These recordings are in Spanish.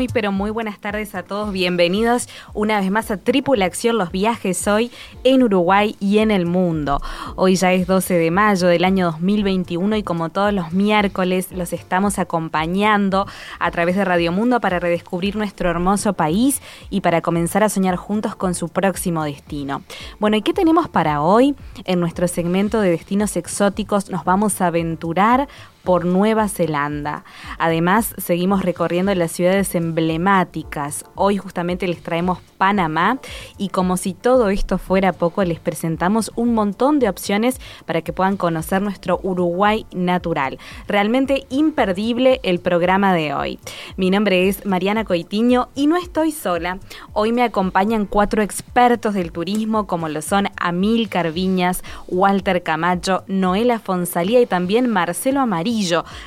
Muy, pero muy buenas tardes a todos. Bienvenidos una vez más a Tripulación Los Viajes hoy en Uruguay y en el mundo. Hoy ya es 12 de mayo del año 2021 y como todos los miércoles los estamos acompañando a través de Radio Mundo para redescubrir nuestro hermoso país y para comenzar a soñar juntos con su próximo destino. Bueno, ¿y qué tenemos para hoy? En nuestro segmento de destinos exóticos nos vamos a aventurar por Nueva Zelanda. Además, seguimos recorriendo las ciudades emblemáticas. Hoy justamente les traemos Panamá y como si todo esto fuera poco, les presentamos un montón de opciones para que puedan conocer nuestro Uruguay natural. Realmente imperdible el programa de hoy. Mi nombre es Mariana Coitiño y no estoy sola. Hoy me acompañan cuatro expertos del turismo como lo son Amil Carviñas, Walter Camacho, Noela Fonsalía y también Marcelo Amarillo.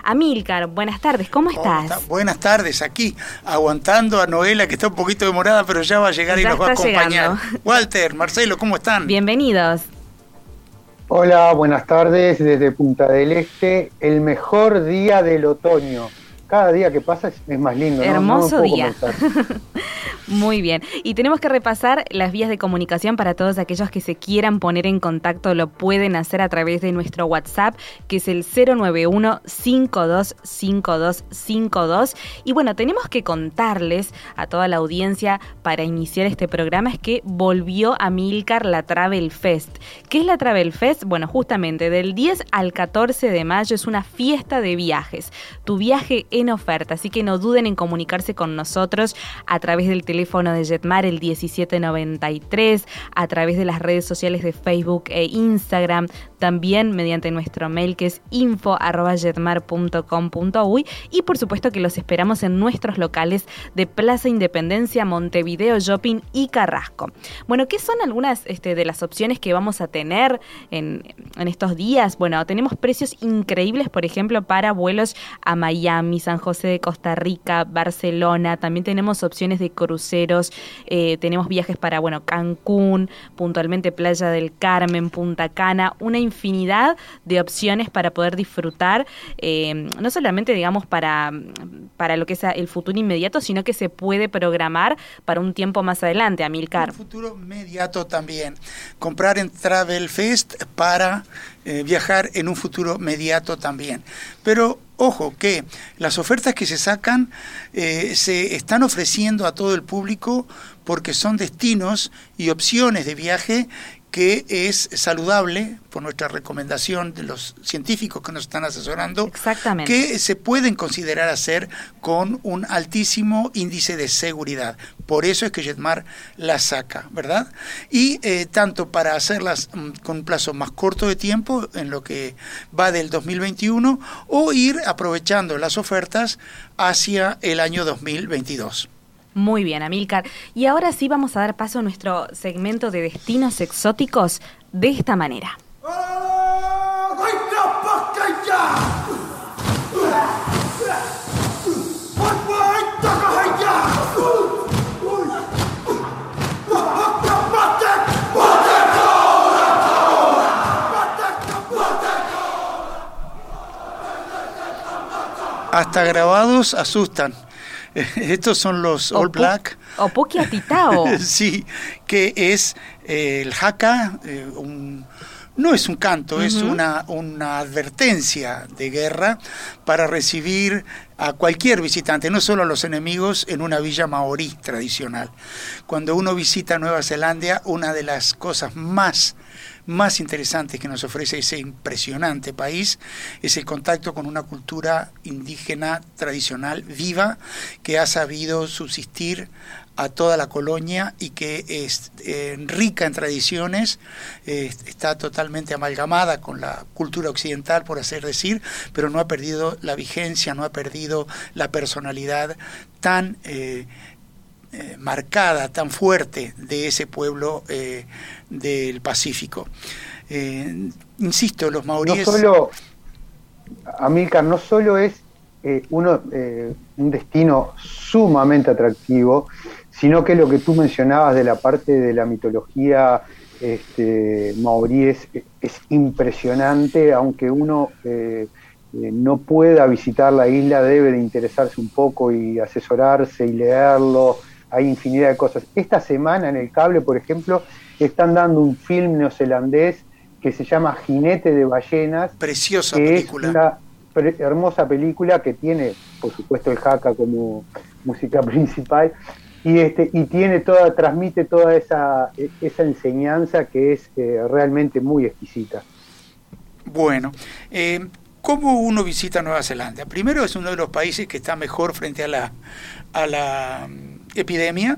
Amilcar, buenas tardes, ¿cómo estás? Buenas tardes, aquí aguantando a Noela que está un poquito demorada, pero ya va a llegar y nos va a acompañar. Walter, Marcelo, ¿cómo están? Bienvenidos. Hola, buenas tardes desde Punta del Este, el mejor día del otoño cada día que pasa es, más lindo. Hermoso día. Muy bien. Y tenemos que repasar las vías de comunicación para todos aquellos que se quieran poner en contacto. Lo pueden hacer a través de nuestro WhatsApp, que es el 091-525252. Y bueno, tenemos que contarles a toda la audiencia para iniciar este programa es que volvió a Milcar la Travel Fest. ¿Qué es la Travel Fest? Bueno, justamente del 10 al 14 de mayo es una fiesta de viajes. Tu viaje en oferta, así que no duden en comunicarse con nosotros a través del teléfono de Jetmar el 1793, a través de las redes sociales de Facebook e Instagram, también mediante nuestro mail que es info.jetmar.com.uy y por supuesto que los esperamos en nuestros locales de Plaza Independencia, Montevideo, Shopping y Carrasco. Bueno, ¿qué son algunas este, de las opciones que vamos a tener en, estos días? Bueno, tenemos precios increíbles, por ejemplo, para vuelos a Miami, San José de Costa Rica, Barcelona, también tenemos opciones de cruceros, eh, tenemos viajes para, bueno, Cancún, puntualmente Playa del Carmen, Punta Cana, una infinidad de opciones para poder disfrutar, eh, no solamente, digamos, para, para lo que es el futuro inmediato, sino que se puede programar para un tiempo más adelante, Amilcar. Un futuro inmediato también. Comprar en Travel Fest para eh, viajar en un futuro inmediato también. Pero Ojo que las ofertas que se sacan eh, se están ofreciendo a todo el público porque son destinos y opciones de viaje que es saludable, por nuestra recomendación de los científicos que nos están asesorando, que se pueden considerar hacer con un altísimo índice de seguridad. Por eso es que Jetmar las saca, ¿verdad? Y eh, tanto para hacerlas mm, con un plazo más corto de tiempo, en lo que va del 2021, o ir aprovechando las ofertas hacia el año 2022. Muy bien, Amilcar. Y ahora sí vamos a dar paso a nuestro segmento de destinos exóticos de esta manera. Hasta grabados asustan. Estos son los All Black. O Atitao. sí, que es eh, el haka, eh, no es un canto, es una, una advertencia de guerra para recibir a cualquier visitante, no solo a los enemigos, en una villa maorí tradicional. Cuando uno visita Nueva Zelanda, una de las cosas más más interesantes que nos ofrece ese impresionante país es el contacto con una cultura indígena tradicional viva que ha sabido subsistir a toda la colonia y que es eh, rica en tradiciones, está totalmente amalgamada con la cultura occidental, por así decir, pero no ha perdido la vigencia, no ha perdido la personalidad tan eh, marcada, tan fuerte de ese pueblo del Pacífico. insisto, los maoríes... No solo, Amílcar, no solo es uno, un destino sumamente atractivo, sino que lo que tú mencionabas de la parte de la mitología este, maorí es, impresionante, aunque uno eh, eh, no pueda visitar la isla, debe de interesarse un poco y asesorarse y leerlo, hay infinidad de cosas. Esta semana en el cable, por ejemplo, están dando un film neozelandés que se llama Jinete de Ballenas. Preciosa película. Es una hermosa película que tiene, por supuesto, el Haka como música principal, y este y tiene toda transmite toda esa, esa enseñanza que es eh, realmente muy exquisita bueno eh, ¿Cómo uno visita Nueva Zelanda? Primero es uno de los países que está mejor frente a la, a la epidemia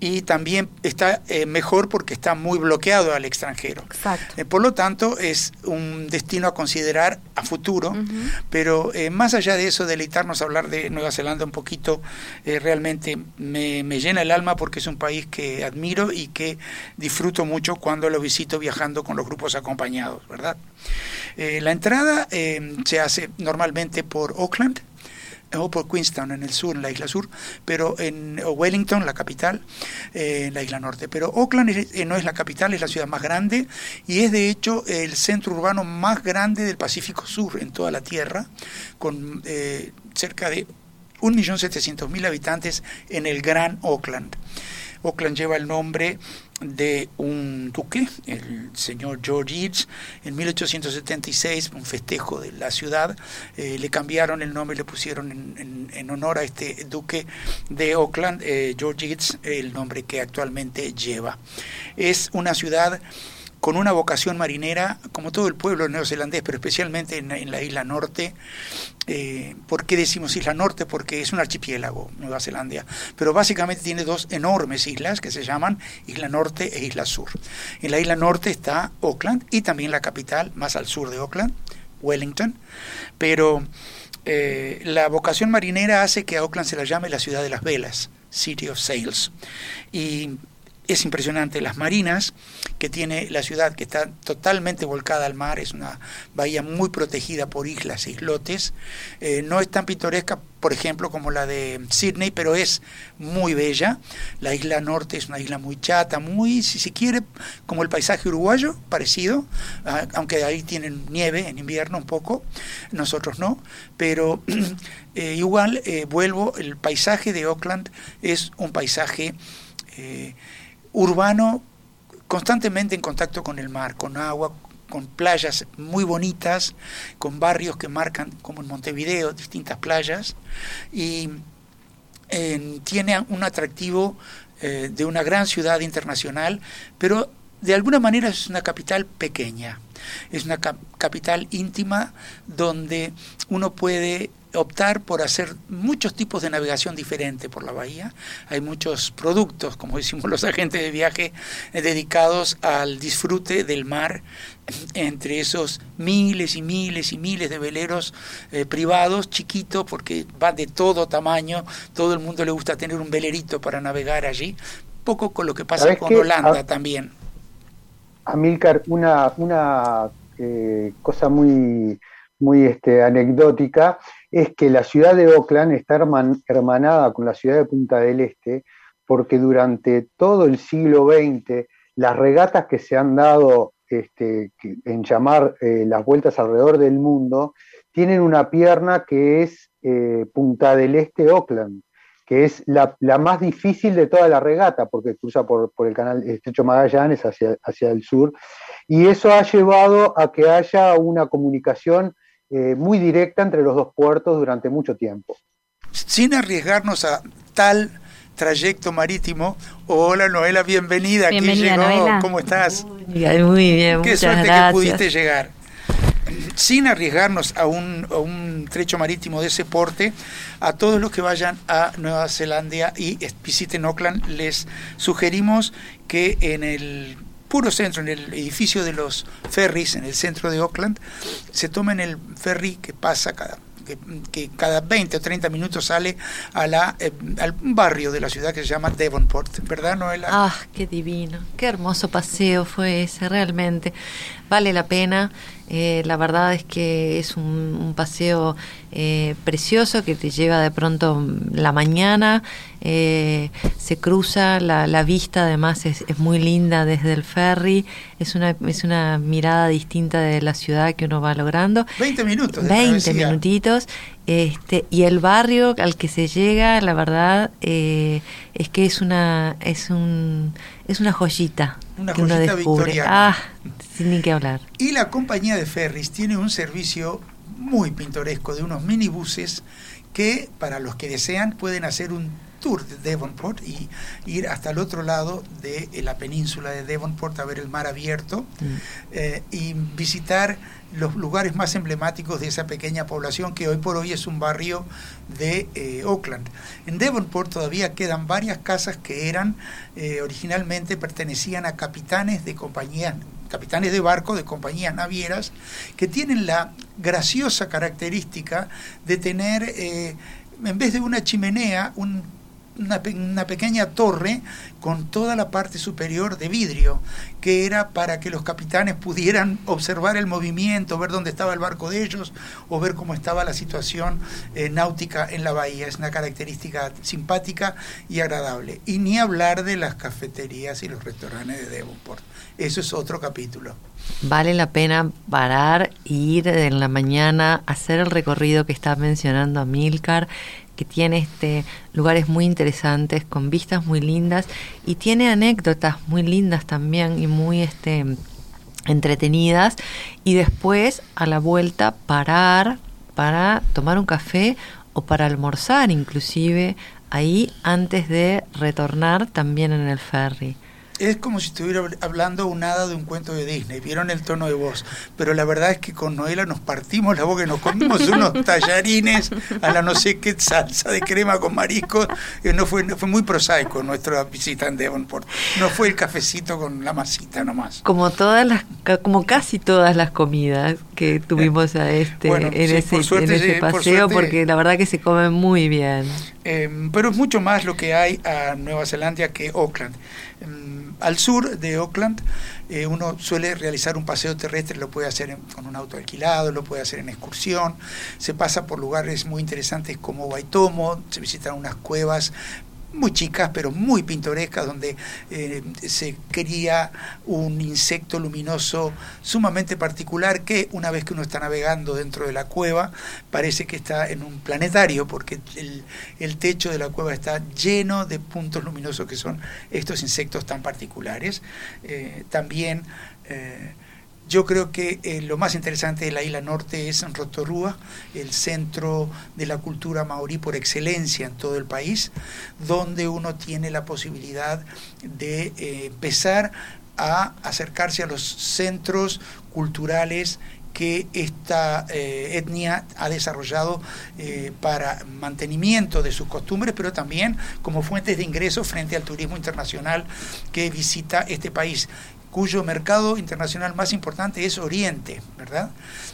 y también está eh, mejor porque está muy bloqueado al extranjero. Eh, por lo tanto, es un destino a considerar a futuro, pero eh, más allá de eso, deleitarnos a hablar de Nueva Zelanda un poquito, realmente me, me, llena el alma porque es un país que admiro y que disfruto mucho cuando lo visito viajando con los grupos acompañados, ¿verdad? la entrada se hace normalmente por Auckland, o por Queenstown en el sur, en la isla sur, pero en Wellington, la capital, eh, en la isla norte. Pero Auckland eh, no es la capital, es la ciudad más grande y es de hecho el centro urbano más grande del Pacífico Sur en toda la Tierra, con eh, cerca de 1.700.000 habitantes en el Gran Auckland. Auckland lleva el nombre de un duque, el señor George Eads, en 1876, un festejo de la ciudad, eh, le cambiaron el nombre, le pusieron en, honor a este duque de Auckland, eh, George Eads, el nombre que actualmente lleva. Es una ciudad con una vocación marinera, como todo el pueblo neozelandés, pero especialmente en, la isla norte. Eh, ¿Por qué decimos isla norte? Porque es un archipiélago, Nueva Zelanda, pero básicamente tiene dos enormes islas que se llaman Isla Norte e Isla Sur. En la isla norte está Auckland y también la capital más al sur de Auckland, Wellington, pero eh, la vocación marinera hace que a Auckland se la llame la ciudad de las velas, City of Sails. Y es impresionante las marinas que tiene la ciudad, que está totalmente volcada al mar, es una bahía muy protegida por islas e islotes. Eh, no es tan pintoresca, por ejemplo, como la de Sydney, pero es muy bella. La isla norte es una isla muy chata, muy, si se quiere, como el paisaje uruguayo, parecido, ah, aunque ahí tienen nieve en invierno un poco, nosotros no, pero eh, igual, eh, vuelvo, el paisaje de Auckland es un paisaje urbano constantemente en contacto con el mar, con agua, con playas muy bonitas, con barrios que marcan, como en Montevideo, distintas playas, y tiene un atractivo eh, de una gran ciudad internacional, pero de alguna manera es una capital pequeña, es una capital íntima donde uno puede optar por hacer muchos tipos de navegación diferente por la bahía. Hay muchos productos, como decimos los agentes de viaje, eh, dedicados al disfrute del mar, entre esos miles y miles y miles de veleros eh, privados, chiquitos, porque van de todo tamaño, todo el mundo le gusta tener un velerito para navegar allí, poco con lo que pasa con Holanda también. Amílcar, una, una eh, cosa muy, muy este, anecdótica es que la ciudad de Oakland está hermanada con la ciudad de Punta del Este porque durante todo el siglo XX las regatas que se han dado este, en llamar eh, las vueltas alrededor del mundo tienen una pierna que es eh, Punta del Este Oakland, que es la, más difícil de toda la regata porque cruza por, el canal Estrecho Magallanes hacia, hacia el sur y eso ha llevado a que haya una comunicación eh, muy directa entre los dos puertos durante mucho tiempo. Sin arriesgarnos a tal trayecto marítimo. Hola Noela, bienvenida. Bienvenida, Noela. ¿Cómo estás? Muy bien, muy bien. Qué muchas suerte gracias. que pudiste llegar. Sin arriesgarnos a un, a un trecho marítimo de ese porte, a todos los que vayan a Nueva Zelanda y visiten Auckland, les sugerimos que en el puro centro, en el edificio de los ferries, en el centro de Auckland, se tomen el ferry que pasa cada que, que cada 20 o 30 minutos sale a la, eh, al barrio de la ciudad que se llama Devonport, ¿verdad, Noela? Ah, qué divino, qué hermoso paseo fue ese, realmente. Vale la pena. Eh, la verdad es que es un, un paseo eh, precioso que te lleva de pronto la mañana, eh, se cruza, la, la vista además es, es, muy linda desde el ferry, es una, es una mirada distinta de la ciudad que uno va logrando. 20 minutos. 20 minutitos. Este, y el barrio al que se llega, la verdad, eh, es que es una, es un, es una joyita una que joyita victoriana. Ah, sin ni que hablar. Y la compañía de ferries tiene un servicio muy pintoresco de unos minibuses que para los que desean pueden hacer un tour de Devonport y ir hasta el otro lado de la península de Devonport a ver el mar abierto Mm. eh, y visitar los lugares más emblemáticos de esa pequeña población que hoy por hoy es un barrio de eh, Oakland. En Devonport todavía quedan varias casas que eran eh, originalmente pertenecían a capitanes de compañías capitanes de barco de compañías navieras que tienen la graciosa característica de tener eh, en vez de una chimenea un una, pequeña torre con toda la parte superior de vidrio, que era para que los capitanes pudieran observar el movimiento, ver dónde estaba el barco de ellos o ver cómo estaba la situación eh, náutica en la bahía. Es una característica simpática y agradable. Y ni hablar de las cafeterías y los restaurantes de Devonport. Eso es otro capítulo. Vale la pena parar, ir en la mañana, hacer el recorrido que está mencionando Amilcar que tiene este lugares muy interesantes con vistas muy lindas y tiene anécdotas muy lindas también y muy este entretenidas. Y después a la vuelta parar para tomar un café o para almorzar inclusive ahí antes de retornar también en el ferry es como si estuviera hablando un hada de un cuento de Disney, vieron el tono de voz, pero la verdad es que con Noela nos partimos la boca y nos comimos unos tallarines a la no sé qué salsa de crema con mariscos, no fue, no fue muy prosaico nuestra visita en Devonport, no fue el cafecito con la masita nomás. Como todas las, como casi todas las comidas que tuvimos a este, bueno, en, sí, ese, suerte, en ese paseo, suerte, porque la verdad que se come muy bien. Eh, pero es mucho más lo que hay a Nueva Zelanda que Auckland. Al sur de Auckland eh, uno suele realizar un paseo terrestre, lo puede hacer en, con un auto alquilado, lo puede hacer en excursión, se pasa por lugares muy interesantes como Waitomo, se visitan unas cuevas muy chicas pero muy pintorescas donde eh, se cría un insecto luminoso sumamente particular que una vez que uno está navegando dentro de la cueva parece que está en un planetario porque el, techo de la cueva está lleno de puntos luminosos que son estos insectos tan particulares. Eh, también eh, yo creo que eh, lo más interesante de la isla norte es Rotorua, el centro de la cultura maorí por excelencia en todo el país, donde uno tiene la posibilidad de eh, empezar a acercarse a los centros culturales que esta eh, etnia ha desarrollado para mantenimiento de sus costumbres, pero también como fuentes de ingresos frente al turismo internacional que visita este país cuyo mercado internacional más importante es Oriente, ¿verdad?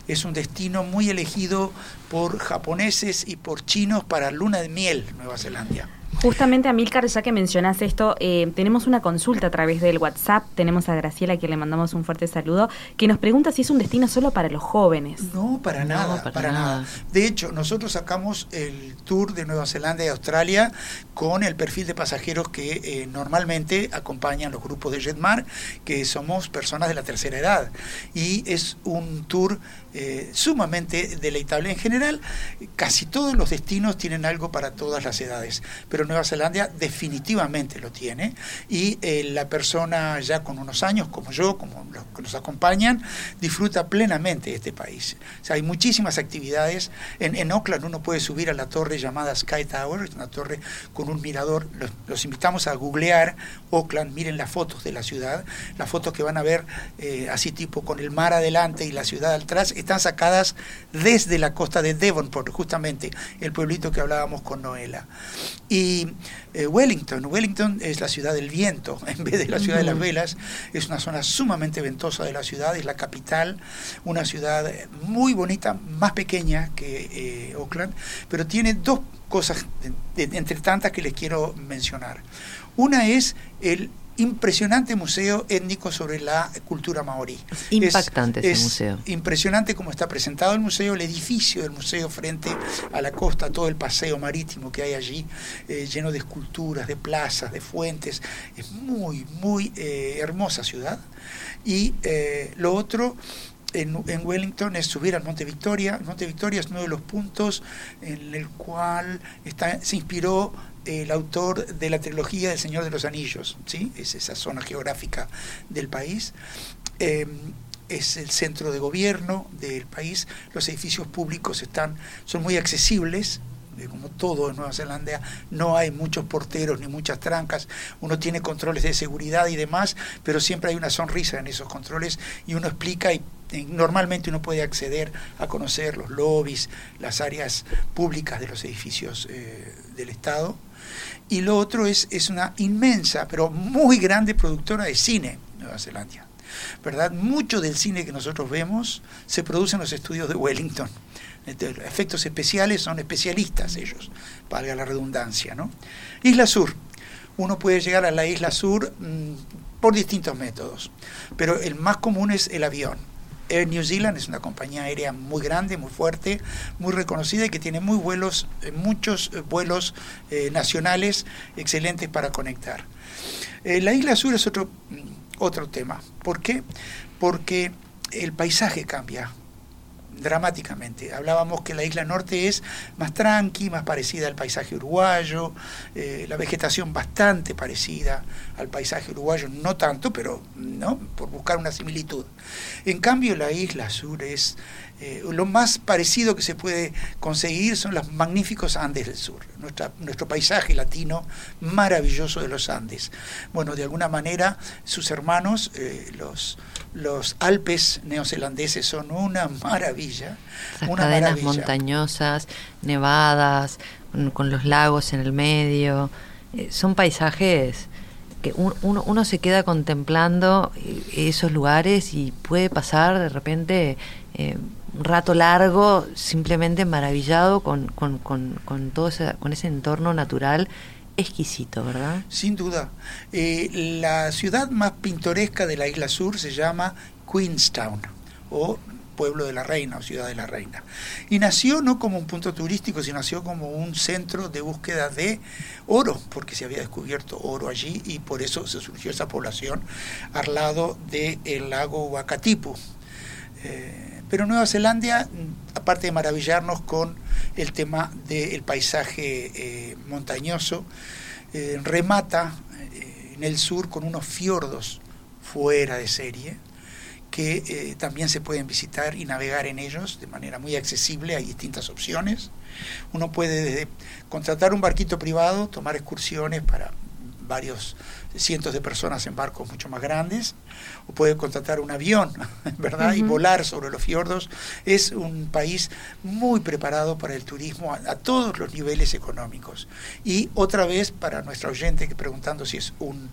Es un destino muy elegido por japoneses y por chinos para luna de miel, Nueva Zelanda. Justamente, Amilcar, ya que mencionas esto, eh, tenemos una consulta a través del WhatsApp. Tenemos a Graciela, a quien le mandamos un fuerte saludo, que nos pregunta si es un destino solo para los jóvenes. No, para No, nada, para para, nada. nada. De hecho, nosotros sacamos el tour de Nueva Zelanda y Australia con el perfil de pasajeros que eh, normalmente acompañan los grupos de Jetmar, que somos personas de la tercera edad. Y es un tour eh, sumamente deleitable. En general, casi todos los destinos tienen algo para todas las edades. Pero Nueva Zelanda definitivamente lo tiene y eh, la persona ya con unos años, como yo, como los que nos acompañan, disfruta plenamente este país. O sea, hay muchísimas actividades. En, en Oakland uno puede subir a la torre llamada Sky Tower, es una torre con un mirador. Los, invitamos a googlear Oakland, miren las fotos de la ciudad, las fotos que van a ver eh, así tipo con el mar adelante y la ciudad atrás, están sacadas desde la costa de Devonport, justamente el pueblito que hablábamos con Noela. Y eh, Wellington, Wellington es la ciudad del viento, en vez de la ciudad de las velas, es una zona sumamente ventosa de la ciudad, es la capital, una ciudad muy bonita, más pequeña que eh, Oakland, pero tiene dos cosas entre tantas que les quiero mencionar. Una es el impresionante museo étnico sobre la cultura maorí. Impactante ese es museo. Impresionante como está presentado el museo, el edificio del museo frente a la costa, todo el paseo marítimo que hay allí, eh, lleno de esculturas, de plazas, de fuentes. Es muy, muy eh, hermosa ciudad. Y eh, lo otro en, en, Wellington es subir al Monte Victoria. El Monte Victoria es uno de los puntos en el cual está, se inspiró el autor de la trilogía del Señor de los Anillos, ¿sí? es esa zona geográfica del país. Eh, es el centro de gobierno del país, los edificios públicos están, son muy accesibles, como todo en Nueva Zelanda, no hay muchos porteros ni muchas trancas, uno tiene controles de seguridad y demás, pero siempre hay una sonrisa en esos controles y uno explica y, normalmente uno puede acceder a conocer los lobbies, las áreas públicas de los edificios eh, del Estado. Y lo otro es, es una inmensa, pero muy grande productora de cine, Nueva Zelanda. ¿Verdad? Mucho del cine que nosotros vemos se produce en los estudios de Wellington. Efectos especiales son especialistas ellos, valga la redundancia. ¿no? Isla Sur. Uno puede llegar a la Isla Sur mmm, por distintos métodos, pero el más común es el avión. Air New Zealand es una compañía aérea muy grande, muy fuerte, muy reconocida y que tiene muy vuelos, muchos vuelos eh, nacionales excelentes para conectar. Eh, la Isla Sur es otro, otro tema. ¿Por qué? Porque el paisaje cambia dramáticamente. Hablábamos que la isla norte es más tranqui, más parecida al paisaje uruguayo, eh, la vegetación bastante parecida al paisaje uruguayo, no tanto, pero no por buscar una similitud. En cambio, la isla sur es eh, lo más parecido que se puede conseguir son los magníficos Andes del sur, nuestra, nuestro paisaje latino maravilloso de los Andes. Bueno, de alguna manera sus hermanos, eh, los, los Alpes neozelandeses, son una maravilla. Una cadenas maravilla. montañosas, nevadas, con, los lagos en el medio, eh, son paisajes que un, uno, uno se queda contemplando esos lugares y puede pasar de repente eh, rato largo simplemente maravillado con, con, con, con todo ese, con ese entorno natural exquisito, ¿verdad? Sin duda. Eh, la ciudad más pintoresca de la isla sur se llama Queenstown o pueblo de la reina o ciudad de la reina. Y nació no como un punto turístico, sino nació como un centro de búsqueda de oro, porque se había descubierto oro allí y por eso se surgió esa población al lado del lago Wakatipu. Eh, pero Nueva Zelanda, aparte de maravillarnos con el tema del paisaje eh, montañoso, eh, remata eh, en el sur con unos fiordos fuera de serie que también se pueden visitar y navegar en ellos de manera muy accesible, hay distintas opciones. Uno puede contratar un barquito privado, tomar excursiones para varios cientos de personas en barcos mucho más grandes, o puede contratar un avión, ¿verdad? Uh -huh. Y volar sobre los fiordos. Es un país muy preparado para el turismo a, a, todos los niveles económicos. Y otra vez, para nuestra oyente que preguntando si es un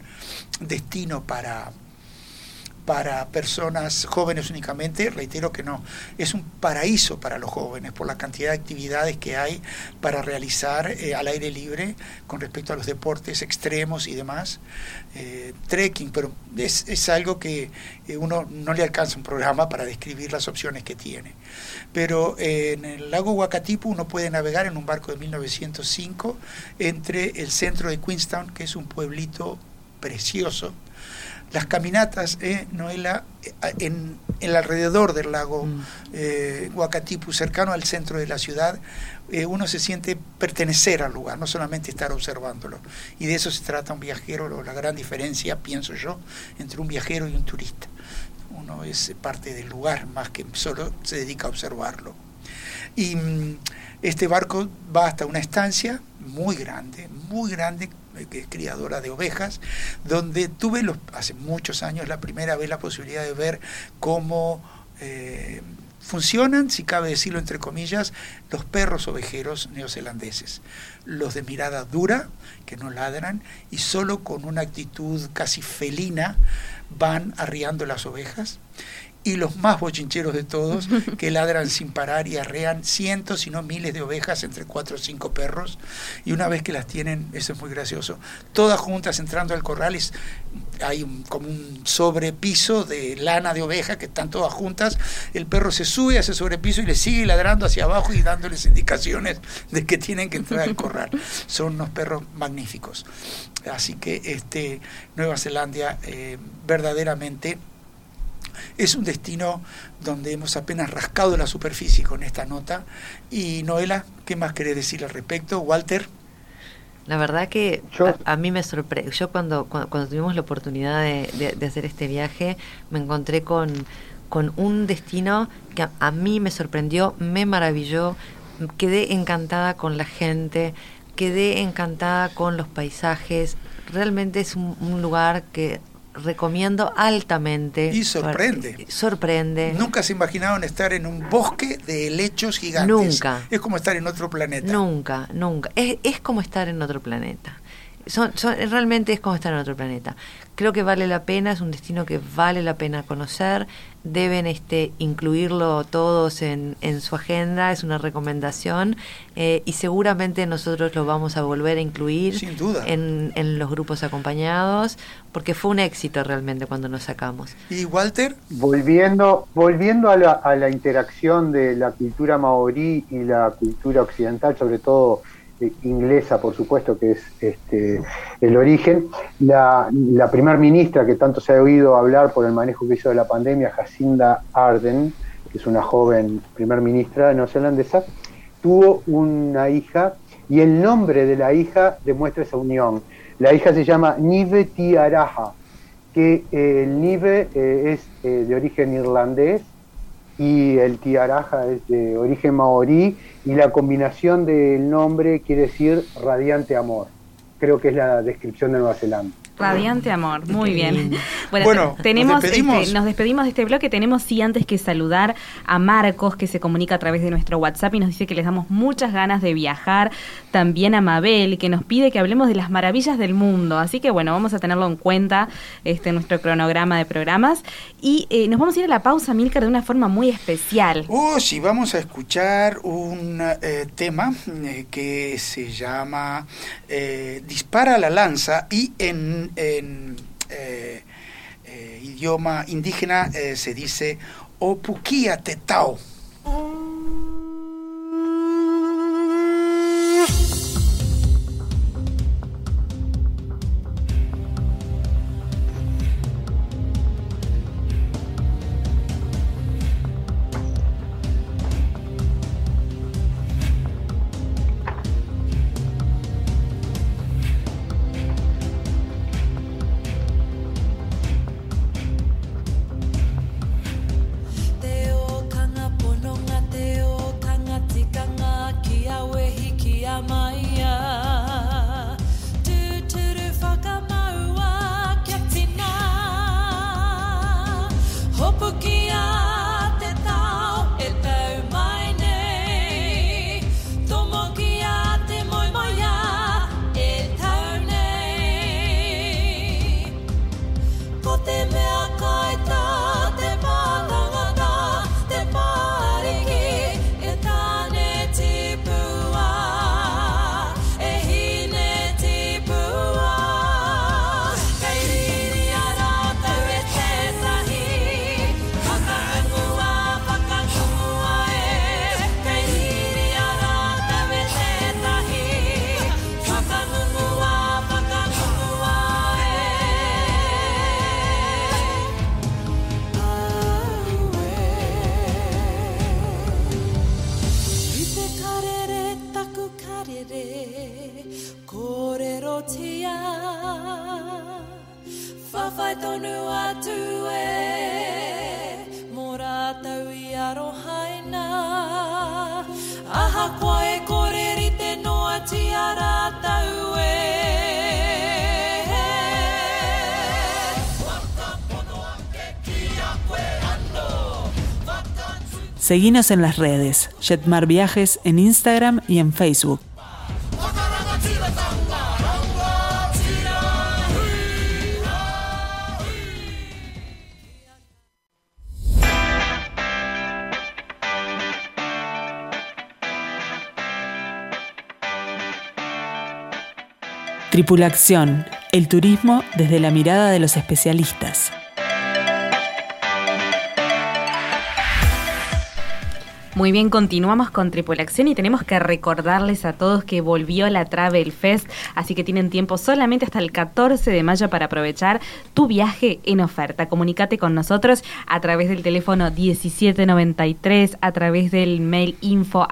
destino para para personas jóvenes únicamente, reitero que no, es un paraíso para los jóvenes por la cantidad de actividades que hay para realizar eh, al aire libre con respecto a los deportes extremos y demás. Eh, trekking, pero es, es algo que eh, uno no le alcanza un programa para describir las opciones que tiene. Pero eh, en el lago Wakatipu uno puede navegar en un barco de 1905 entre el centro de Queenstown, que es un pueblito precioso, Las caminatas, eh, Noela, en, el alrededor del lago mm. eh, Huacatipu, cercano al centro de la ciudad, eh, uno se siente pertenecer al lugar, no solamente estar observándolo. Y de eso se trata un viajero, la gran diferencia, pienso yo, entre un viajero y un turista. Uno es parte del lugar más que solo se dedica a observarlo. Y mm, este barco va hasta una estancia muy grande, muy grande, eh, que es criadora de ovejas, donde tuve hace muchos años la primera vez la posibilidad de ver cómo eh, funcionan, si cabe decirlo entre comillas, los perros ovejeros neozelandeses. Los de mirada dura, que no ladran, y solo con una actitud casi felina van arriando las ovejas y los más bochincheros de todos, que ladran sin parar y arrean cientos, si no miles de ovejas entre cuatro o cinco perros, y una vez que las tienen, eso es muy gracioso, todas juntas entrando al corral, hay como un sobrepiso de lana de oveja que están todas juntas, el perro se sube a ese sobrepiso y le sigue ladrando hacia abajo y dándoles indicaciones de que tienen que entrar al corral. Son unos perros magníficos. Así que este, Nueva Zelanda eh, verdaderamente es un destino donde hemos apenas rascado la superficie con esta nota. Y Noela, ¿qué más querés decir al respecto? Walter. La verdad que a, mí me sorprendió. Yo cuando, cuando, tuvimos la oportunidad de, hacer este viaje, me encontré con, con un destino que a, mí me sorprendió, me maravilló, quedé encantada con la gente, quedé encantada con los paisajes. Realmente es un lugar que recomiendo altamente. Y sorprende. Sorprende. Nunca se imaginaron estar en un bosque de helechos gigantes. Nunca. Es como estar en otro planeta. Nunca, nunca. Es, es como estar en otro planeta. Son, son, realmente es como estar en otro planeta. Creo que vale la pena, es un destino que vale la pena conocer, deben este, incluirlo todos en, en su agenda, es una recomendación eh, y seguramente nosotros lo vamos a volver a incluir En, en los grupos acompañados porque fue un éxito realmente cuando nos sacamos. ¿Y Walter? Volviendo, volviendo a la, a la interacción de la cultura maorí y la cultura occidental, sobre todo inglesa, por supuesto, que es este, el origen. La, la primer ministra que tanto se ha oído hablar por el manejo que hizo de la pandemia, Jacinda Arden, que es una joven primer ministra neozelandesa, tuvo una hija y el nombre de la hija demuestra esa unión. La hija se llama Nive Tiaraja, que eh, el Nive eh, es de origen irlandés y el tiaraja es de origen maorí y la combinación del nombre quiere decir radiante amor. Creo que es la descripción de Nueva Zelanda. Radiante amor, muy bien. Bueno, tenemos, este, nos despedimos. de este bloque. Tenemos sí antes que saludar a Marcos que se comunica a través de nuestro WhatsApp y nos dice que les damos muchas ganas de viajar. También a Mabel que nos pide que hablemos de las maravillas del mundo. Así que bueno, vamos a tenerlo en cuenta este nuestro cronograma de programas y eh, nos vamos a ir a la pausa, Milcar, de una forma muy especial. Oh, sí, vamos a escuchar un eh, tema eh, que se llama Dispara la lanza y en en eh, eh, idioma indígena eh, se dice Opukia Tetao. Seguinos en las redes, Jetmar Viajes en Instagram y en Facebook. Tripulación, el turismo desde la mirada de los especialistas. Muy bien, continuamos con Tripulación y tenemos que recordarles a todos que volvió la Travel Fest, así que tienen tiempo solamente hasta el 14 de mayo para aprovechar tu viaje en oferta. Comunícate con nosotros a través del teléfono 1793, a través del mail info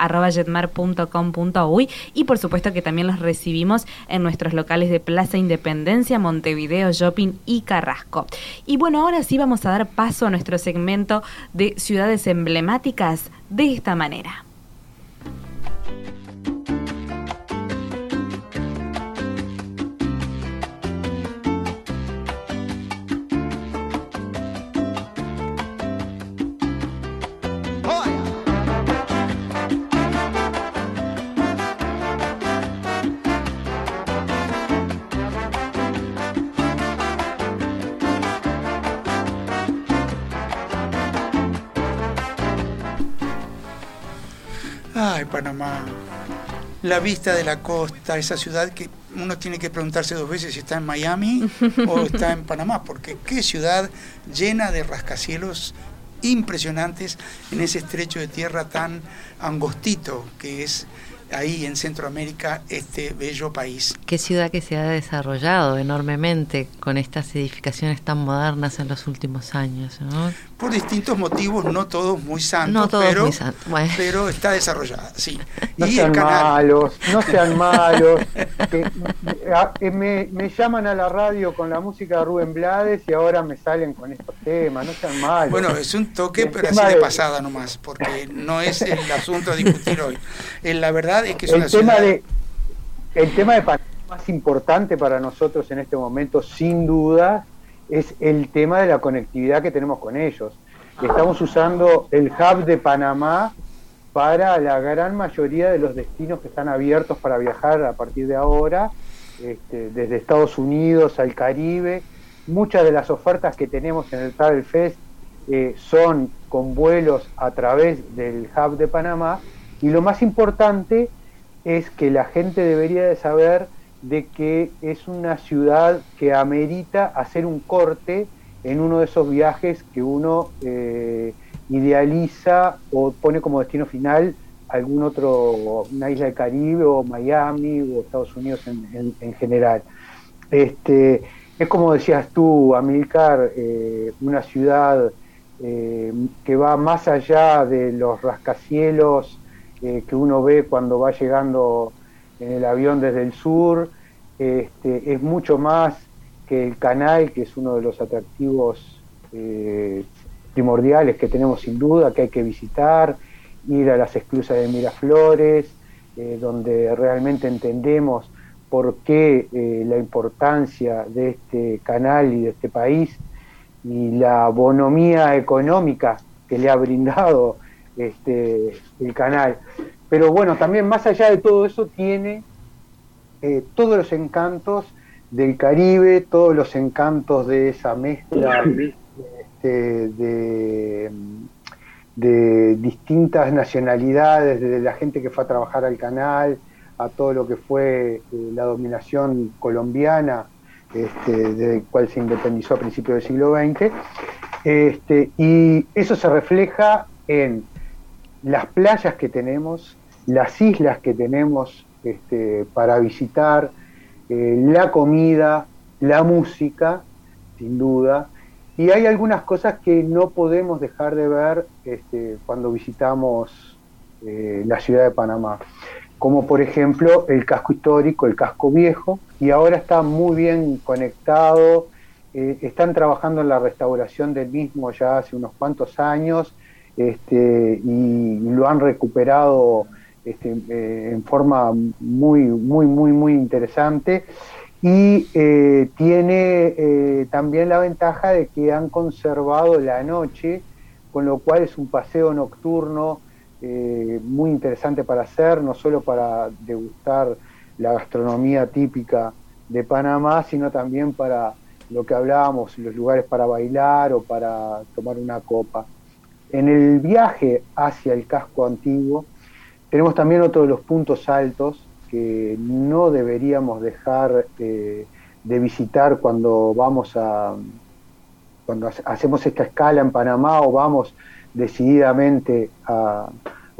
y por supuesto que también los recibimos en nuestros locales de Plaza Independencia, Montevideo, Shopping y Carrasco. Y bueno, ahora sí vamos a dar paso a nuestro segmento de ciudades emblemáticas de esta manera. Ay, Panamá. La vista de la costa, esa ciudad que uno tiene que preguntarse dos veces si está en Miami o está en Panamá, porque qué ciudad llena de rascacielos impresionantes en ese estrecho de tierra tan angostito que es ahí en Centroamérica este bello país. Qué ciudad que se ha desarrollado enormemente con estas edificaciones tan modernas en los últimos años. ¿no? Por distintos motivos, no todos muy santos, No todos pero, muy santos, bueno. pero está desarrollada, sí. No y sean el canal. malos, no sean malos. que, me, me llaman a la radio con la música de Rubén Blades y ahora me salen con estos temas, no sean malos. Bueno, es un toque, pero así de pasada nomás, porque no es el asunto a discutir hoy. Eh, La verdad es que es el una tema ciudad... de el tema de Panamá más importante para nosotros en este momento, sin duda, es el tema de la conectividad que tenemos con ellos. Estamos usando el hub de Panamá para la gran mayoría de los destinos que están abiertos para viajar a partir de ahora, este, desde Estados Unidos al Caribe. Muchas de las ofertas que tenemos en el Travel Fest eh, son con vuelos a través del hub de Panamá y lo más importante es que la gente debería de saber de que es una ciudad que amerita hacer un corte en uno de esos viajes que uno eh, idealiza o pone como destino final algún otro, una isla del Caribe o Miami o Estados Unidos en, en- en general. Este, es como decías tú, Amilcar, eh, una ciudad eh, que va más allá de los rascacielos que uno ve cuando va llegando en el avión desde el sur. Este, es mucho más que el canal, que es uno de los atractivos eh, primordiales que tenemos sin duda, que hay que visitar, ir a las esclusas de Miraflores, eh, donde realmente entendemos por qué eh, la importancia de este canal y de este país y la bonomía económica que le ha brindado este, el canal. Pero bueno, también más allá de todo eso tiene eh, todos los encantos del Caribe, todos los encantos de esa mezcla este, de, de distintas nacionalidades, desde la gente que fue a trabajar al canal, a todo lo que fue eh, la dominación colombiana, este, del cual se independizó a principios del siglo XX. Este, y eso se refleja en las playas que tenemos, las islas que tenemos este, para visitar, eh, la comida, la música, sin duda, y hay algunas cosas que no podemos dejar de ver este, cuando visitamos eh, la ciudad de Panamá. como por ejemplo el casco histórico, el casco viejo, y ahora está muy bien conectado. eh, están trabajando en la restauración del mismo ya hace unos cuantos años este, y lo han recuperado este, eh, en forma muy, muy, muy, muy interesante. Y eh, tiene eh, también la ventaja de que han conservado la noche, con lo cual es un paseo nocturno muy interesante para hacer, no solo para degustar la gastronomía típica de Panamá, sino también para lo que hablábamos, los lugares para bailar o para tomar una copa. En el viaje hacia el casco antiguo tenemos también otro de los puntos altos que no deberíamos dejar eh, de visitar cuando vamos a cuando ha- hacemos esta escala en Panamá o vamos decididamente a,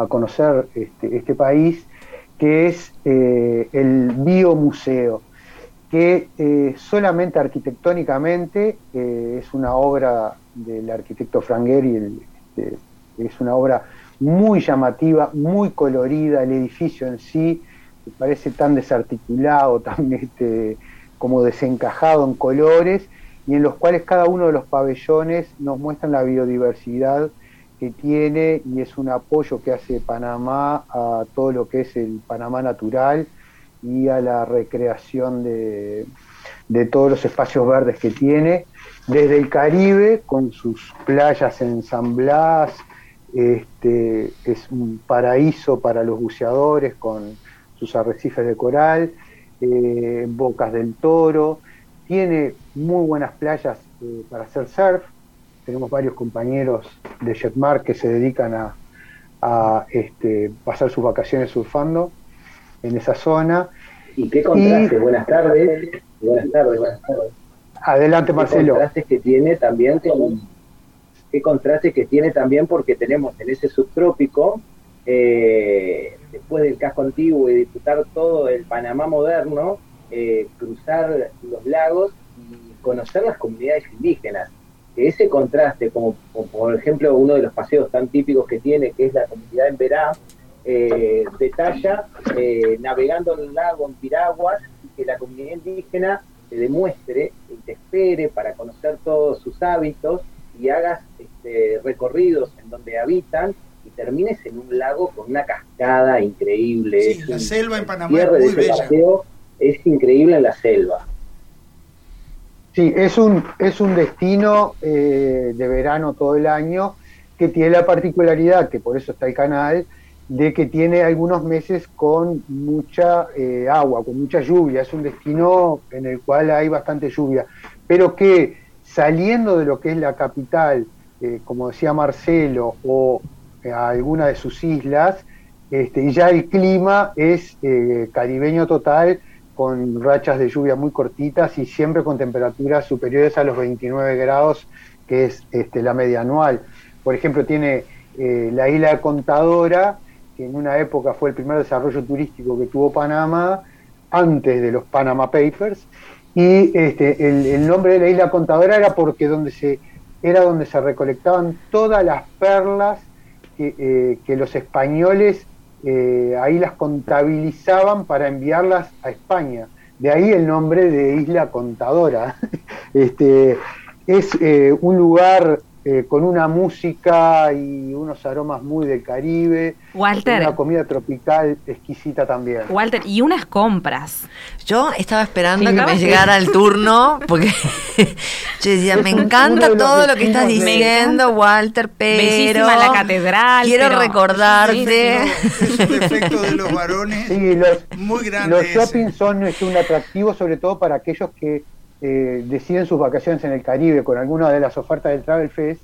conocer este, este país, que es eh, el Biomuseo, que eh, solamente arquitectónicamente es una obra del arquitecto Frangueri, el- este, es una obra muy llamativa, muy colorida, el edificio en sí parece tan desarticulado, tan este, como desencajado en colores, y en los cuales cada uno de los pabellones nos muestran la biodiversidad que tiene y es un apoyo que hace Panamá a todo lo que es el Panamá natural y a la recreación de, de todos los espacios verdes que tiene, desde el Caribe con sus playas en San Blas, este, es un paraíso para los buceadores con sus arrecifes de coral, eh, Bocas del Toro, tiene muy buenas playas eh, para hacer surf, tenemos varios compañeros de Jetmar que se dedican a, a, este, pasar sus vacaciones surfando en esa zona. Y qué contraste, Y- buenas tardes, buenas tardes, buenas tardes. Adelante Qué Marcelo. contrastes que tiene también con, qué contrastes que tiene también porque tenemos en ese subtrópico, eh, después del casco antiguo y disfrutar todo el Panamá moderno, eh, cruzar los lagos y conocer las comunidades indígenas. Que ese contraste, como, como por ejemplo uno de los paseos tan típicos que tiene, que es la comunidad en Verá, eh, detalla eh, navegando en el lago en piraguas y que la comunidad indígena te demuestre y te espere para conocer todos sus hábitos y hagas este, recorridos en donde habitan y termines en un lago con una cascada increíble. Sí, Es la un- selva en Panamá cierre es de muy ese bella. paseo es increíble en la selva. Sí, es un, es un destino eh, de verano todo el año que tiene la particularidad, que por eso está el canal, de que tiene algunos meses con mucha eh, agua, con mucha lluvia. Es un destino en el cual hay bastante lluvia, pero que saliendo de lo que es la capital, eh, como decía Marcelo, o eh, alguna de sus islas, este, ya el clima es caribeño total, con rachas de lluvia muy cortitas y siempre con temperaturas superiores a los 29 grados, que es este, la media anual. Por ejemplo, tiene la isla Contadora, que en una época fue el primer desarrollo turístico que tuvo Panamá, antes de los Panama Papers, y este, el, nombre de la isla Contadora era porque donde se, era donde se recolectaban todas las perlas que, eh, los españoles eh, ahí las contabilizaban para enviarlas a España. De ahí el nombre de Isla Contadora. este, es eh, un lugar eh, con una música y unos aromas muy del Caribe, Walter. una comida tropical exquisita también. Walter, y unas compras. Yo estaba esperando Me que me llegara el turno, porque yo decía, me Es encanta todo lo que estás diciendo, Walter, pero Bellísima la catedral, quiero pero- recordarte. Es un defecto de los varones Sí, los, muy grande. los ese. shopping son este, un atractivo sobre todo para aquellos que eh, deciden sus vacaciones en el Caribe con alguna de las ofertas del Travel Fest,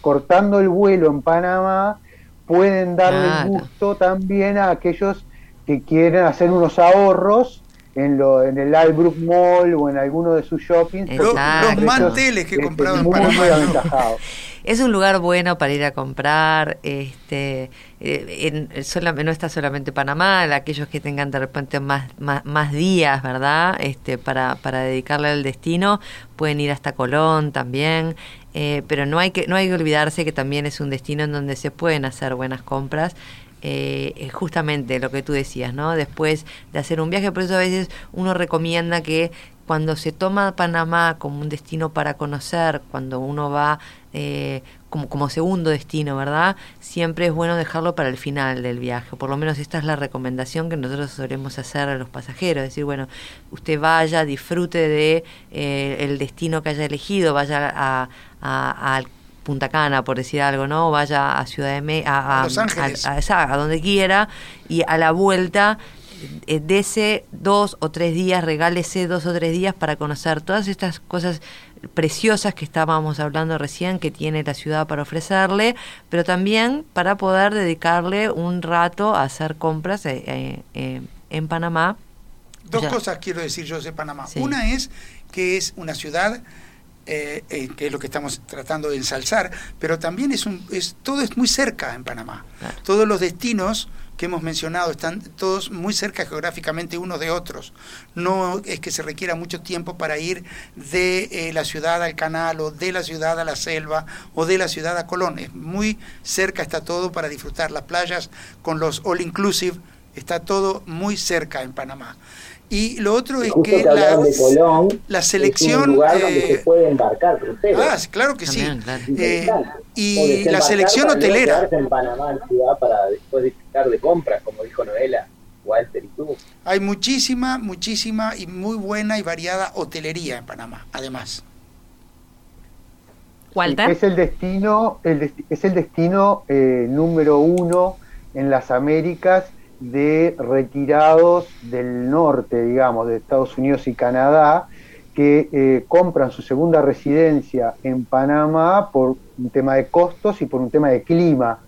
cortando el vuelo en Panamá, pueden darle Claro. gusto también a aquellos que quieren hacer unos ahorros en, lo, en el Albrook Mall o en alguno de sus shoppings. Lo- Exacto. los manteles que Este, compraba en muy, Panamá. muy ¿no? aventajados. Es un lugar bueno para ir a comprar, este, eh, en, sola- no está solamente Panamá, aquellos que tengan de repente más, más, más días, ¿verdad? Este, para, para dedicarle al destino, pueden ir hasta Colón también, eh, pero no hay que, no hay que olvidarse que también es un destino en donde se pueden hacer buenas compras. Eh, justamente lo que tú decías, ¿no? Después de hacer un viaje, por eso a veces uno recomienda que cuando se toma Panamá como un destino para conocer, cuando uno va eh, como, como segundo destino, ¿verdad? Siempre es bueno dejarlo para el final del viaje. Por lo menos esta es la recomendación que nosotros solemos hacer a los pasajeros. Es decir, bueno, usted vaya, disfrute de eh, el destino que haya elegido, vaya a, a, a Punta Cana, por decir algo, ¿no? Vaya a Ciudad de México, a, A Los Ángeles. a- a- a donde quiera, y a la vuelta eh, dese dos o tres días, regálese dos o tres días para conocer todas estas cosas preciosas que estábamos hablando recién que tiene la ciudad para ofrecerle, pero también para poder dedicarle un rato a hacer compras eh, eh, eh, en Panamá. Dos Ya. cosas quiero decir yo de Panamá. Sí. Una es que es una ciudad eh, eh, que es lo que estamos tratando de ensalzar, pero también es un, es, todo es muy cerca en Panamá. Claro. Todos los destinos que hemos mencionado están todos muy cerca geográficamente unos de otros. No es que se requiera mucho tiempo para ir de eh, la ciudad al canal o de la ciudad a la selva o de la ciudad a Colón. Es muy cerca está todo para disfrutar las playas con los all inclusive. Está todo muy cerca en Panamá. Y lo otro es Justo que la, de Colón, la es selección... un lugar donde eh, se puede embarcar cruceros. Ah, claro que sí. También, claro. Eh, y la selección hotelera. en Panamá, en ciudad, para después disfrutar de compras, como dijo Noela, Walter y tú. Hay muchísima, muchísima y muy buena y variada hotelería en Panamá, además. Walter. Es el destino, el es el destino eh, número uno en las Américas de retirados del norte, digamos, de Estados Unidos y Canadá, que eh, compran su segunda residencia en Panamá por un tema de costos y por un tema de clima.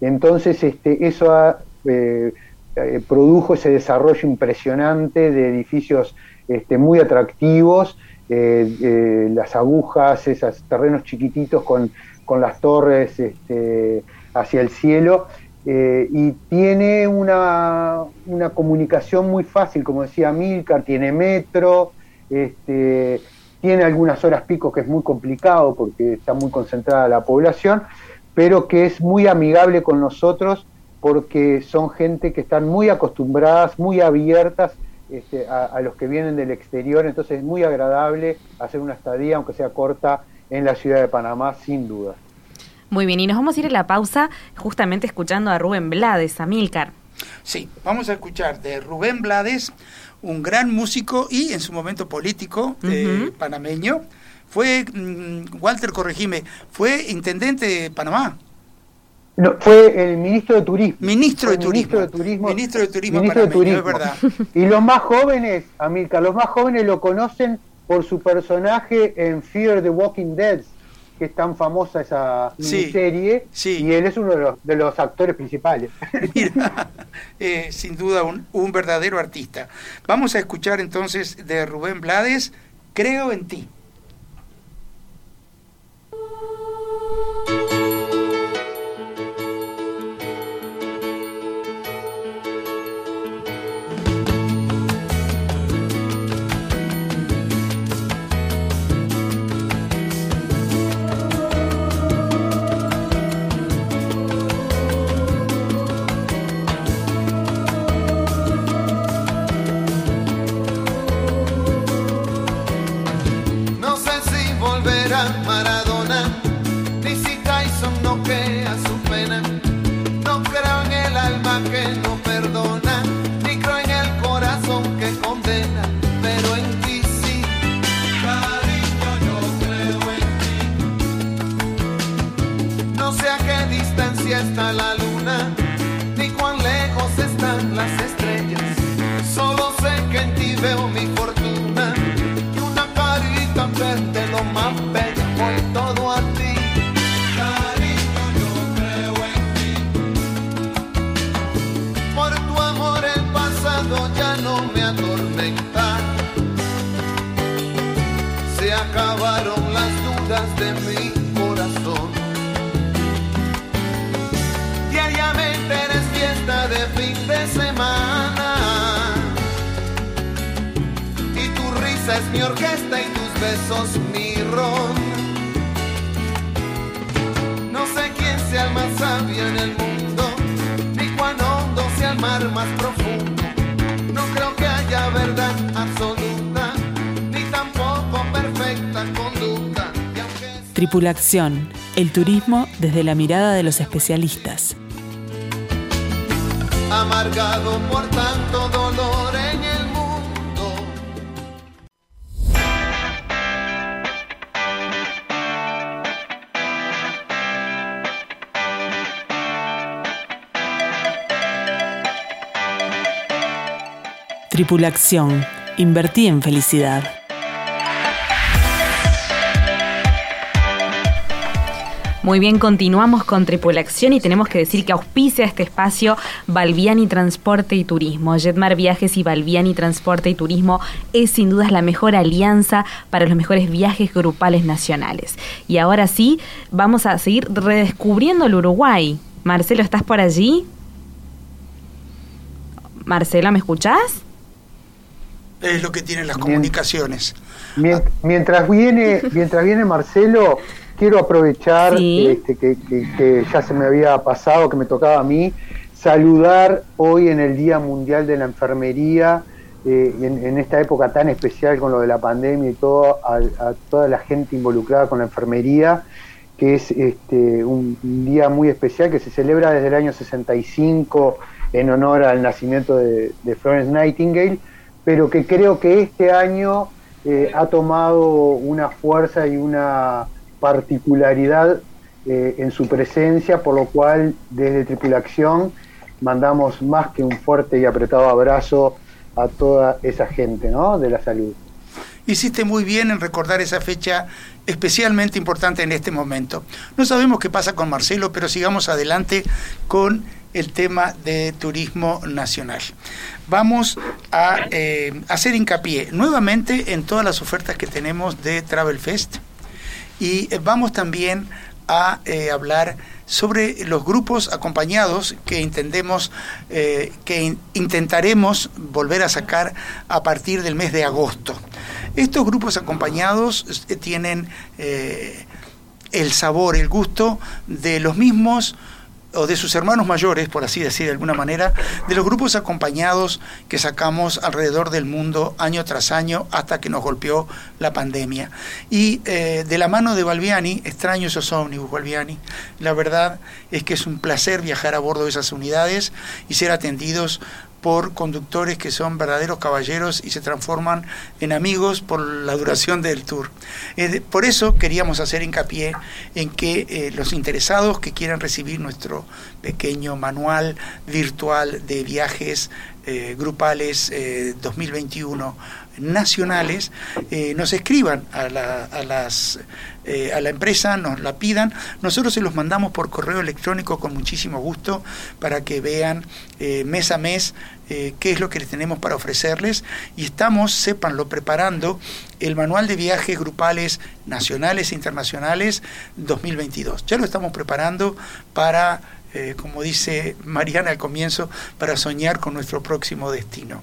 Entonces, este, eso ha, eh, eh, produjo ese desarrollo impresionante de edificios este, muy atractivos, las agujas, esos terrenos chiquititos con, con las torres este, hacia el cielo, eh, y tiene una, una comunicación muy fácil, como decía Milcar, tiene metro, este, tiene algunas horas pico que es muy complicado porque está muy concentrada la población, pero que es muy amigable con nosotros porque son gente que están muy acostumbradas, muy abiertas este, a, a los que vienen del exterior, entonces es muy agradable hacer una estadía, aunque sea corta, en la ciudad de Panamá, sin duda. Muy bien, y nos vamos a ir a la pausa justamente escuchando a Rubén Blades, a Milcar. Sí, vamos a escuchar de Rubén Blades, un gran músico y en su momento político eh, panameño. Fue, mm, Walter, corregime, fue intendente de Panamá, No, fue el ministro de Turismo. ministro de Turismo. Ministro de Turismo. Ministro de Turismo Ministro de panameño, es Turismo. verdad. Y los más jóvenes, Amilcar, los más jóvenes lo conocen por su personaje en Fear the Walking Dead, que es tan famosa esa Sí, serie, sí. y él es uno de los, de los actores principales. Mira, eh, sin duda un, un verdadero artista. Vamos a escuchar entonces de Rubén Blades, Creo en ti. Perfecta conducta. Tripulación, el turismo desde la mirada de los especialistas. amargado por tanto dolor en el mundo. Tripulación, invertí en felicidad. Muy bien, continuamos con Tripulación y tenemos que decir que auspicia este espacio Balbiani Transporte y Turismo. Jetmar Viajes y Balbiani Transporte y Turismo es sin dudas la mejor alianza para los mejores viajes grupales nacionales. Y ahora sí, vamos a seguir redescubriendo el Uruguay. Marcelo, ¿estás por allí? Marcelo, ¿me escuchás? Es lo que tienen las comunicaciones. Mien- Mientras viene, mientras viene Marcelo, quiero aprovechar Sí. este, que, que- que ya se me había pasado, que me tocaba a mí, saludar hoy en el Día Mundial de la Enfermería, eh, en, en esta época tan especial con lo de la pandemia y todo, a, a toda la gente involucrada con la enfermería, que es este, un, un día muy especial que se celebra desde el año 65 en honor al nacimiento de, de Florence Nightingale, pero que creo que este año eh, ha tomado una fuerza y una particularidad eh, en su presencia, por lo cual desde Tripulación mandamos más que un fuerte y apretado abrazo a toda esa gente ¿no? de la salud. Hiciste muy bien en recordar esa fecha especialmente importante en este momento. No sabemos qué pasa con Marcelo, pero sigamos adelante con el tema de turismo nacional. Vamos a eh, hacer hincapié nuevamente en todas las ofertas que tenemos de Travel Fest y eh, vamos también a eh, hablar sobre los grupos acompañados que entendemos eh, que in- intentaremos volver a sacar a partir del mes de agosto. Estos grupos acompañados tienen el sabor, el gusto de los mismos o de sus hermanos mayores, por así decir de alguna manera, de los grupos acompañados que sacamos alrededor del mundo año tras año hasta que nos golpeó la pandemia. Y eh, de la mano de Balbiani, extraño esos ómnibus Balbiani, la verdad es que es un placer viajar a bordo de esas unidades y ser atendidos por conductores que son verdaderos caballeros y se transforman en amigos por la duración del tour. Eh, por eso queríamos hacer hincapié en que eh, los interesados que quieran recibir nuestro pequeño manual virtual de viajes eh, grupales eh, 2021 nacionales eh, nos escriban a la, a las eh, a la empresa, nos la pidan, nosotros se los mandamos por correo electrónico con muchísimo gusto para que vean eh, mes a mes qué es lo que les tenemos para ofrecerles y estamos, sépanlo, preparando el manual de viajes grupales nacionales e internacionales 2022. Ya lo estamos preparando para eh, como dice Mariana al comienzo, para soñar con nuestro próximo destino.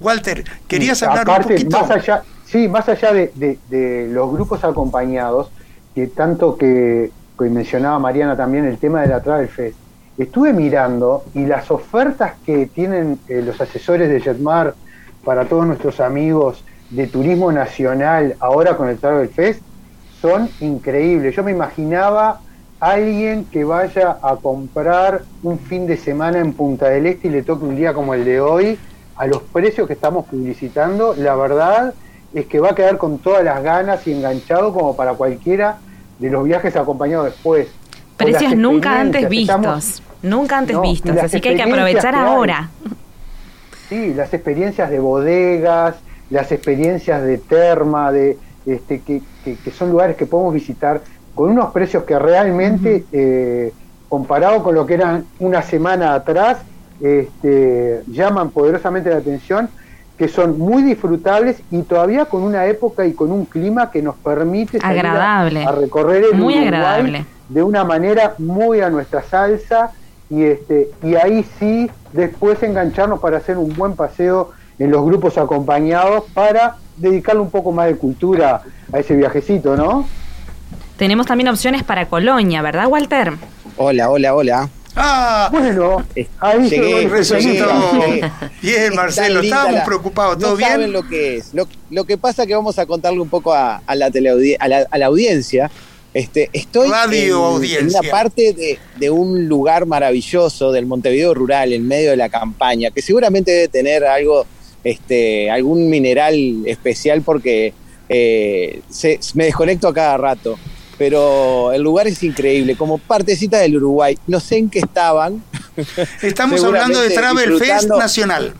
Walter, querías hablar aparte, un poquito. Más allá, sí, más allá de, de- de los grupos acompañados, que tanto que, que mencionaba Mariana también el tema de la Travel Fest, estuve mirando y las ofertas que tienen eh, los asesores de Jetmar para todos nuestros amigos de turismo nacional ahora con el Travel Fest son increíbles. Yo me imaginaba alguien que vaya a comprar un fin de semana en Punta del Este y le toque un día como el de hoy, a los precios que estamos publicitando, la verdad es que va a quedar con todas las ganas y enganchado como para cualquiera de los viajes acompañados después. Precios nunca antes vistos. estamos- Nunca antes No, vistos. Así que hay que aprovechar que hay. ahora. Sí, las experiencias de bodegas, las experiencias de terma, de este, que, que- que son lugares que podemos visitar con unos precios que realmente, eh, comparado con lo que eran una semana atrás, este, llaman poderosamente la atención, que son muy disfrutables y todavía con una época y con un clima que nos permite salir a- Agradable. a, recorrer el Muy Uruguay agradable. de una manera muy a nuestra salsa y este y ahí sí después engancharnos para hacer un buen paseo en los grupos acompañados para dedicarle un poco más de cultura a ese viajecito, ¿no? Tenemos también opciones para Colonia, ¿verdad, Walter? Hola, hola, hola. Ah, Bueno, ahí Llegué, resucitó. llegué. Bien, Marcelo, estábamos la- preocupados. ¿Todo no bien? saben lo que es. Lo, lo que pasa que vamos a contarle un poco a, a la, teleaudi- a la, a la audiencia. Este, estoy Radio en, audiencia. en una parte de, de un lugar maravilloso del Montevideo rural, en medio de la campaña, que seguramente debe tener algo, este, algún mineral especial porque eh, se- me desconecto a cada rato. Pero el lugar es increíble, como partecita del Uruguay. No sé en qué estaban, Estamos hablando de Travel Fest Nacional.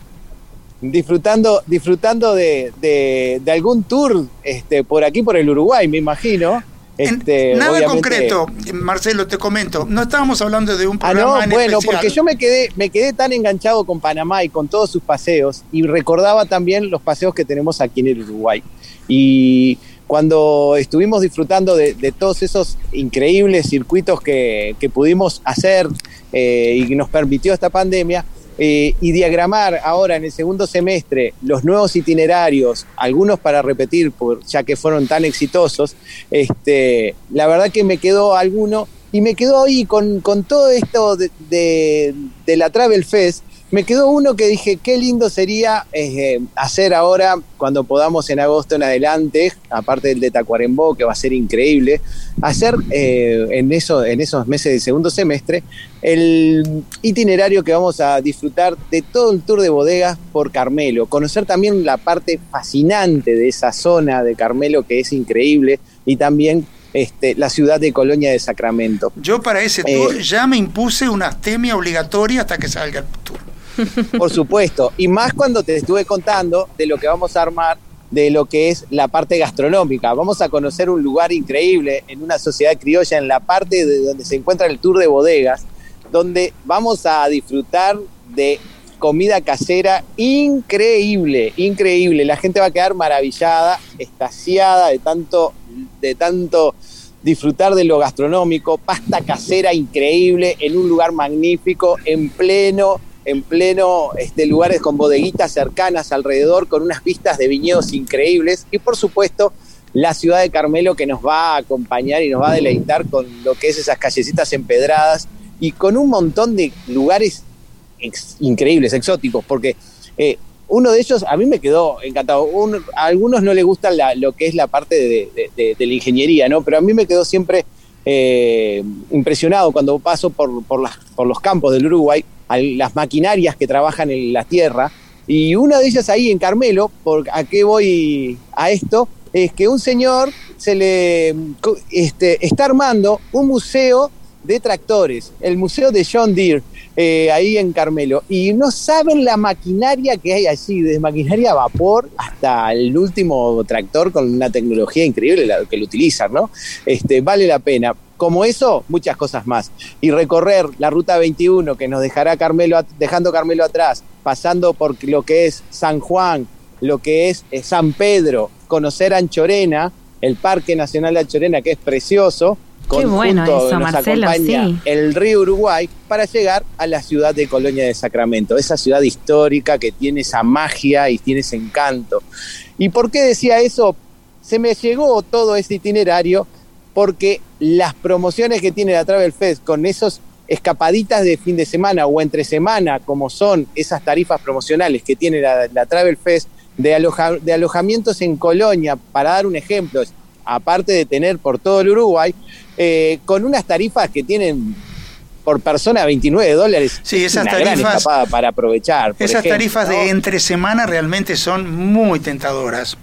disfrutando, disfrutando de, de- de algún tour este, por aquí, por el Uruguay, me imagino. En- Este, Nada obviamente- concreto, Marcelo, te comento. No estábamos hablando de un Ah, programa no, en bueno, especial. porque yo me quedé, me quedé tan enganchado con Panamá y con todos sus paseos y recordaba también los paseos que tenemos aquí en el Uruguay. Y cuando estuvimos disfrutando de, de todos esos increíbles circuitos que, que pudimos hacer eh, y que nos permitió esta pandemia, eh, y diagramar ahora en el segundo semestre los nuevos itinerarios, algunos para repetir, por, ya que fueron tan exitosos, este, la verdad que me quedó alguno y me quedó ahí con, con todo esto de, de- de la Travel Fest. Me quedó uno que dije, qué lindo sería eh, hacer ahora, cuando podamos en agosto en adelante, aparte del de Tacuarembó, que va a ser increíble, hacer eh, en, eso, en esos meses del segundo semestre el itinerario que vamos a disfrutar de todo el tour de bodegas por Carmelo, conocer también la parte fascinante de esa zona de Carmelo que es increíble y también este, la ciudad de Colonia de Sacramento. Yo para ese Eh, tour ya me impuse una astemia obligatoria hasta que salga el tour. Por supuesto, y más cuando te estuve contando de lo que vamos a armar, de lo que es la parte gastronómica. Vamos a conocer un lugar increíble en una sociedad criolla, en la parte de donde se encuentra el tour de bodegas, donde vamos a disfrutar de comida casera increíble, increíble. La gente va a quedar maravillada, estasiada de tanto, de tanto disfrutar de lo gastronómico, pasta casera increíble en un lugar magnífico, en pleno, en pleno este, lugares con bodeguitas cercanas alrededor, con unas vistas de viñedos increíbles y por supuesto la ciudad de Carmelo que nos va a acompañar y nos va a deleitar con lo que es esas callecitas empedradas y con un montón de lugares increíbles, exóticos, porque eh, uno de ellos a mí me quedó encantado. A algunos no les gusta lo que es la parte de, la ingeniería, ¿no? Pero a mí me quedó siempre eh, impresionado cuando paso por los campos del Uruguay, las maquinarias que trabajan en la tierra. Y una de ellas ahí en Carmelo, por a qué voy a esto, es que un señor se le este, está armando un museo de tractores, el museo de John Deere, eh, ahí en Carmelo. Y no saben la maquinaria que hay allí, desde maquinaria a vapor hasta el último tractor con una tecnología increíble la que lo utilizan, ¿no? Este, vale la pena. Como eso, muchas cosas más. Y recorrer la ruta 21 que nos dejará Carmelo, dejando Carmelo atrás, pasando por lo que es San Juan, lo que es eh, San Pedro, conocer Anchorena, el Parque Nacional de Anchorena, que es precioso. Qué bueno eso, nos Marcelo, acompaña sí. el río Uruguay para llegar a la ciudad de Colonia de Sacramento, esa ciudad histórica que tiene esa magia y tiene ese encanto. ¿Y por qué decía eso? Se me llegó todo ese itinerario porque las promociones que tiene la Travel Fest con esos escapaditas de fin de semana o entre semana, como son esas tarifas promocionales que tiene la, la Travel Fest de, aloja- de alojamientos en Colonia, para dar un ejemplo, aparte de tener por todo el Uruguay, eh, con unas tarifas que tienen por persona 29 dólares. Sí, Es esas una tarifas- para aprovechar. por Esas ejemplo, tarifas ¿no? de entre semana realmente son muy tentadoras.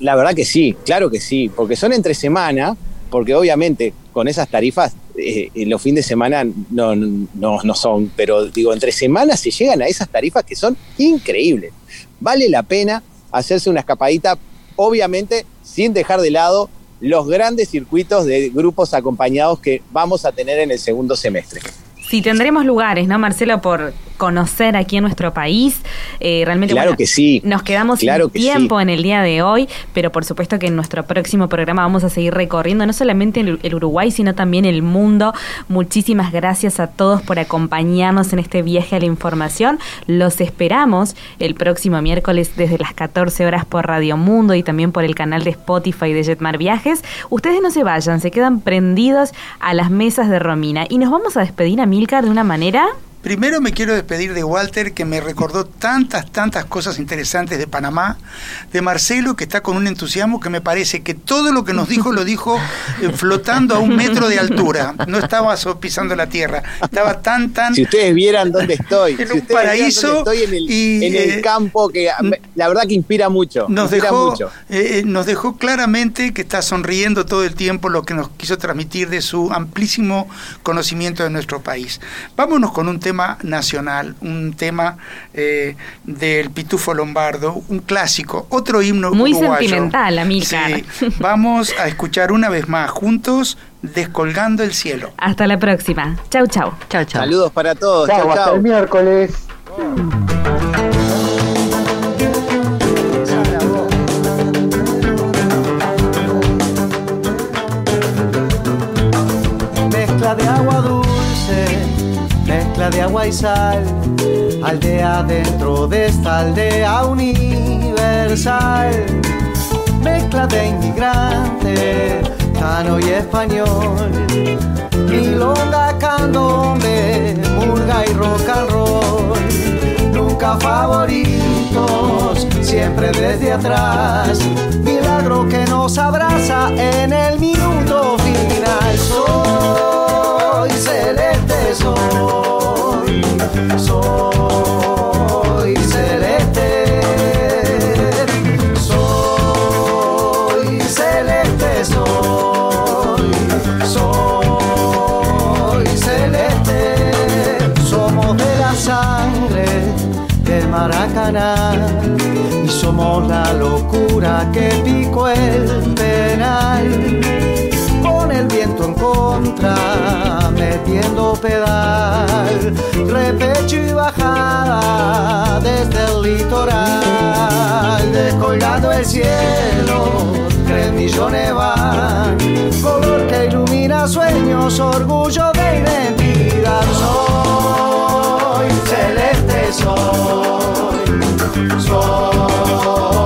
La verdad que sí, claro que sí, porque son entre semana, porque obviamente con esas tarifas eh, los fines de semana no, no, no son, pero digo, entre semanas se llegan a esas tarifas que son increíbles. Vale la pena hacerse una escapadita, obviamente sin dejar de lado los grandes circuitos de grupos acompañados que vamos a tener en el segundo semestre. Sí, tendremos lugares, ¿no, Marcelo? Por conocer aquí en nuestro país. Eh, realmente Claro bueno, que sí. Nos quedamos Claro sin que tiempo en el día de hoy, pero por supuesto que en nuestro próximo programa vamos a seguir recorriendo no solamente el, el Uruguay, sino también el mundo. Muchísimas gracias a todos por acompañarnos en este viaje a la información. Los esperamos el próximo miércoles desde las 14 horas por Radio Mundo y también por el canal de Spotify de Jetmar Viajes. Ustedes no se vayan, se quedan prendidos a las mesas de Romina. Y nos vamos a despedir a Milcar de una manera... Primero me quiero despedir de Walter, que me recordó tantas, tantas cosas interesantes de Panamá, de Marcelo, que está con un entusiasmo que me parece que todo lo que nos dijo lo dijo eh, flotando a un metro de altura, no estaba pisando la tierra, estaba tan, tan... Si ustedes vieran dónde estoy, En si un paraíso dónde estoy en el, y, en el eh, campo, que la verdad que inspira mucho. nos inspira dejó, mucho. eh, nos dejó claramente que está sonriendo todo el tiempo lo que nos quiso transmitir de su amplísimo conocimiento de nuestro país. Vámonos con un tema nacional, un tema eh, del Pitufo Lombardo, un clásico, otro himno Muy uruguayo. sentimental, Amílcar. Sí. Vamos a escuchar una vez más juntos Descolgando el cielo. Hasta la próxima. Chau, chau. Chao, chao. Saludos para todos. Chao, Chao, hasta el miércoles. Mezcla de agua de agua y sal, aldea dentro de esta aldea universal. Mezcla de inmigrante, cano y español, milonga, candombe, murga y rock and roll. Nunca favoritos, siempre desde atrás. Milagro que nos abraza en el minuto final. Soy celeste, soy, y somos la locura que picó el penal. Con el viento en contra, metiendo pedal, repecho y bajada desde el litoral, descolgando el cielo, tres millones van, color que ilumina sueños, orgullo de identidad. Soy celeste, soy, soy